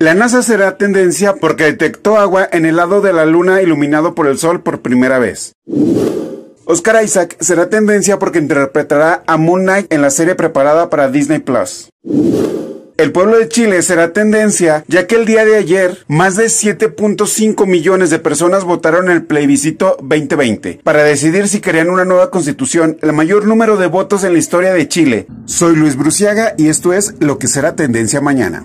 La NASA será tendencia porque detectó agua en el lado de la luna iluminado por el sol por primera vez. Oscar Isaac será tendencia porque interpretará a Moon Knight en la serie preparada para Disney Plus. El pueblo de Chile será tendencia ya que el día de ayer más de 7.5 millones de personas votaron el plebiscito 2020 para decidir si querían una nueva constitución, el mayor número de votos en la historia de Chile. Soy Luis Bruciaga y esto es lo que será tendencia mañana.